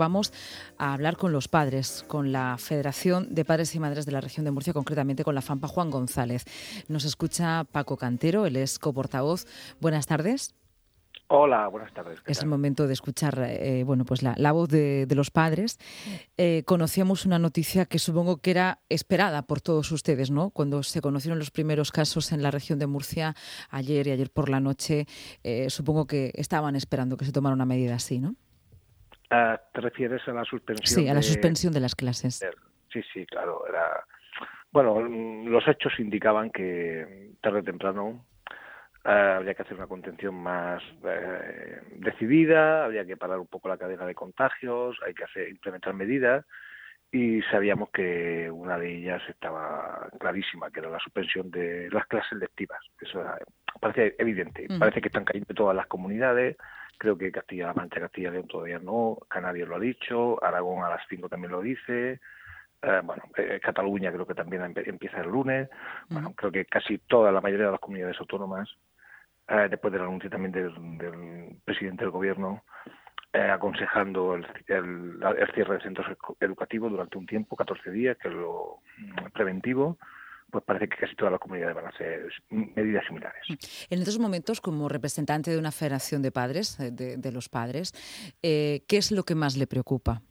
Vamos a hablar con los padres, con la Federación de Padres y Madres de la región de Murcia, concretamente con la FAMPA Juan González. Nos escucha Paco Cantero, él es coportavoz. Buenas tardes. Hola, buenas tardes. Es el momento de escuchar eh, bueno, pues la, voz de, los padres. Eh, conocíamos una noticia que supongo que era esperada por todos ustedes, ¿no? Cuando se conocieron los primeros casos en la región de Murcia ayer y ayer por la noche, eh, supongo que estaban esperando que se tomara una medida así, ¿no? Ah, ¿Te refieres a la suspensión? Sí, a la suspensión de las clases. Sí, sí, claro. Era... Bueno, los hechos indicaban que tarde o temprano ah, habría que hacer una contención más eh, decidida, habría que parar un poco la cadena de contagios, hay que hacer, implementar medidas y sabíamos que una de ellas estaba clarísima, que era la suspensión de las clases lectivas. Eso parece evidente. Parece que están cayendo todas las comunidades, Creo que Castilla-La Mancha, Castilla y León todavía no, Canarias lo ha dicho, Aragón a las 5 también lo dice, eh, bueno, eh, Cataluña creo que también empieza el lunes, bueno, creo que casi toda la mayoría de las comunidades autónomas, eh, después del anuncio también del, presidente del gobierno, aconsejando el, cierre de centros educativos durante un tiempo, 14 días, que es lo mm, preventivo, pues parece que casi todas las comunidades van a hacer medidas similares. En estos momentos, como representante de una federación de padres, eh, de, los padres, eh, ¿qué es lo que más le preocupa?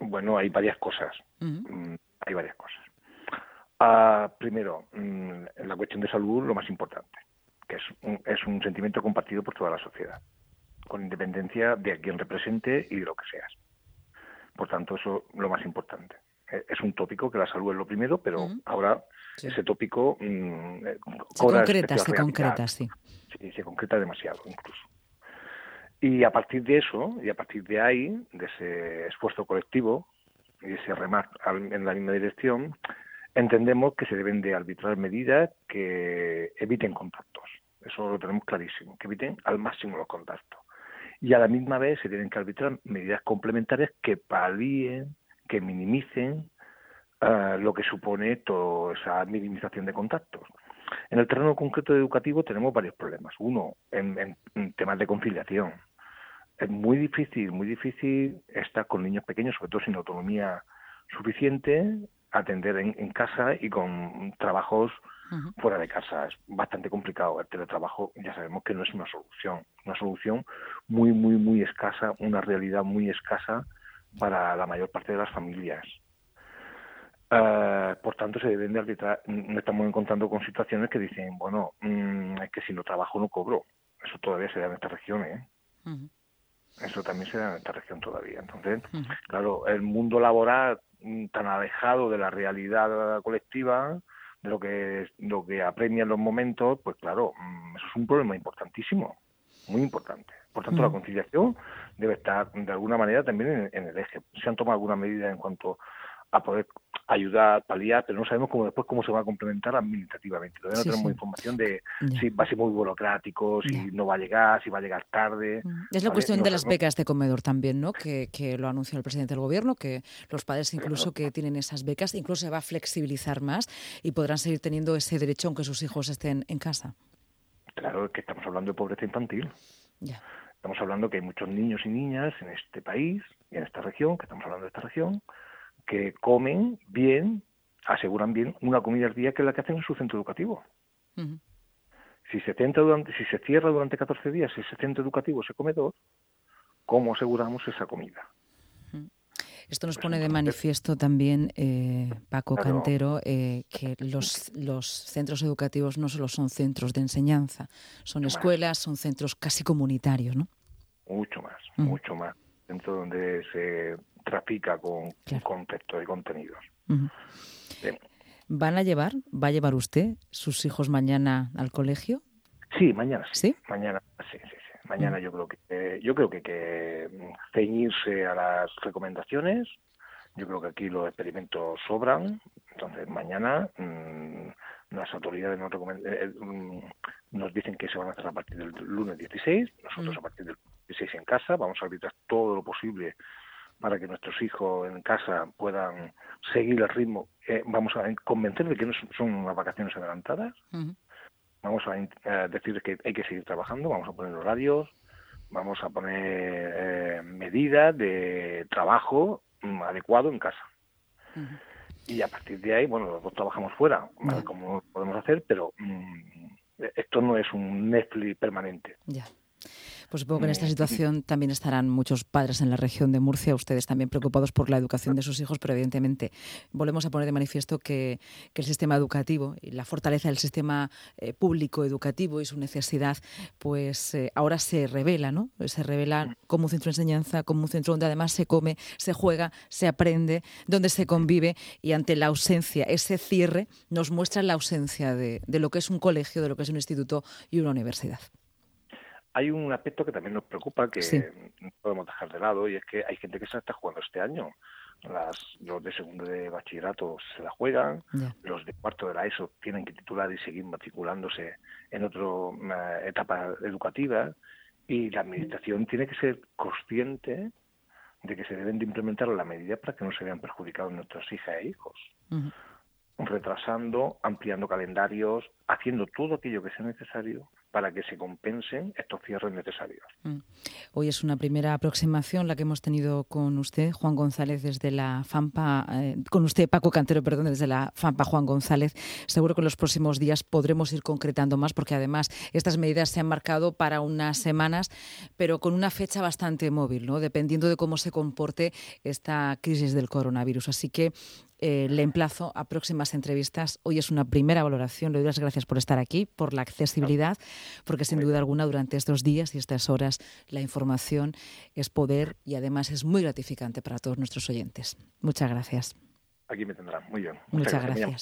Bueno, hay varias cosas. Mm, hay varias cosas. Ah, primero, en mm, la cuestión de salud, lo más importante, que es es un sentimiento compartido por toda la sociedad, con independencia de a quién represente y de lo que seas. Por tanto, eso es lo más importante es un tópico que la salud es lo primero, pero ahora ese tópico mm, eh, se concreta, se concreta, sí. Sí, se concreta demasiado incluso. Y a partir de eso, y a partir de ahí, de ese esfuerzo colectivo y ese remar en la misma dirección, entendemos que se deben de arbitrar medidas que eviten contactos. Eso lo tenemos clarísimo, que eviten al máximo los contactos. Y a la misma vez se tienen que arbitrar medidas complementarias que palíen que minimicen eh, lo que supone toda esa minimización de contactos. En el terreno concreto educativo tenemos varios problemas. Uno, en, temas de conciliación. Es muy difícil, muy difícil estar con niños pequeños, sobre todo sin autonomía suficiente, atender en, casa y con trabajos fuera de casa. Es bastante complicado. El teletrabajo ya sabemos que no es una solución. Una solución muy, muy, muy escasa, una realidad muy escasa para la mayor parte de las familias. Eh, por tanto, se deben de arbitrar. No estamos encontrando con situaciones que dicen, bueno, mm, es que si no trabajo no cobro. Eso todavía se da en esta región, ¿eh? Eso también se da en esta región todavía. Entonces, claro, el mundo laboral tan alejado de la realidad colectiva, de lo que lo que apremia en los momentos, pues claro, mm, eso es un problema importantísimo, muy importante. Por tanto, la mm. conciliación debe estar de alguna manera también en, el eje. Se han tomado alguna medida en cuanto a poder ayudar, paliar, pero no sabemos cómo después cómo se va a complementar administrativamente. Todavía no tenemos información de si va a ser muy burocrático, si no va a llegar, si va a llegar tarde. Mm. Es la cuestión de las becas de comedor también, ¿no? Que, que lo anunció el presidente del gobierno, que los padres incluso que tienen esas becas, incluso se va a flexibilizar más y podrán seguir teniendo ese derecho aunque sus hijos estén en casa. Claro, es que estamos hablando de pobreza infantil. Ya. Estamos hablando que hay muchos niños y niñas en este país y en esta región, que estamos hablando de esta región, que comen bien, aseguran bien una comida al día que es la que hacen en su centro educativo. Si se durante, si se cierra durante 14 días ese centro educativo, ese comedor, ¿cómo aseguramos esa comida? Esto nos pone de manifiesto también, eh, Paco Cantero, eh, que los, los centros educativos no solo son centros de enseñanza, son escuelas, son centros casi comunitarios, ¿no? Mucho más, mucho más. Centro donde se trafica con contextos y contenidos. ¿Van a llevar, va a llevar usted sus hijos mañana al colegio? Sí, mañana sí. Mañana sí, sí, Mañana yo creo que eh, yo creo que hay que ceñirse a las recomendaciones. Yo creo que aquí los experimentos sobran. Entonces mañana mm, las autoridades nos, eh, eh, mm, nos dicen que se van a hacer a partir del lunes 16. Nosotros a partir del 16 en casa vamos a arbitrar todo lo posible para que nuestros hijos en casa puedan seguir el ritmo. vamos a convencer de que no son unas vacaciones adelantadas vamos a decir que hay que seguir trabajando, vamos a poner horarios, vamos a poner eh, medidas de trabajo mm, adecuado en casa. Y a partir de ahí, bueno, los dos trabajamos fuera, como podemos hacer, pero mm, esto no es un Netflix permanente. Ya. Pues supongo que en esta situación también estarán muchos padres en la región de Murcia, ustedes también preocupados por la educación de sus hijos, pero evidentemente volvemos a poner de manifiesto que, el sistema educativo y la fortaleza del sistema eh, público educativo y su necesidad, pues eh, ahora se revela, ¿no? Se revela como un centro de enseñanza, como un centro donde además se come, se juega, se aprende, donde se convive y ante la ausencia, ese cierre nos muestra la ausencia de lo que es un colegio, de lo que es un instituto y una universidad hay un aspecto que también nos preocupa, que no podemos dejar de lado, y es que hay gente que se está jugando este año. Las, los de segundo de bachillerato se la juegan, los de cuarto de la ESO tienen que titular y seguir matriculándose en otra eh, etapa educativa, y la administración tiene que ser consciente de que se deben de implementar la medida para que no se vean perjudicados nuestras hijas e hijos. Retrasando, ampliando calendarios, haciendo todo aquello que sea necesario para que se compensen estos cierres necesarios. Mm. Hoy es una primera aproximación la que hemos tenido con usted, Juan González, desde la FAMPA, eh, con usted, Paco Cantero, perdón, desde la FAMPA, Juan González. Seguro que en los próximos días podremos ir concretando más, porque además estas medidas se han marcado para unas semanas, pero con una fecha bastante móvil, ¿no? dependiendo de cómo se comporte esta crisis del coronavirus. Así que eh, le emplazo a próximas entrevistas. Hoy es una primera valoración. Le doy las gracias por estar aquí, por la accesibilidad, porque sin duda alguna durante estos días y estas horas la información es poder y además es muy gratificante para todos nuestros oyentes. Muchas gracias. Aquí me tendrán. Muy bien. Muchas, gracias.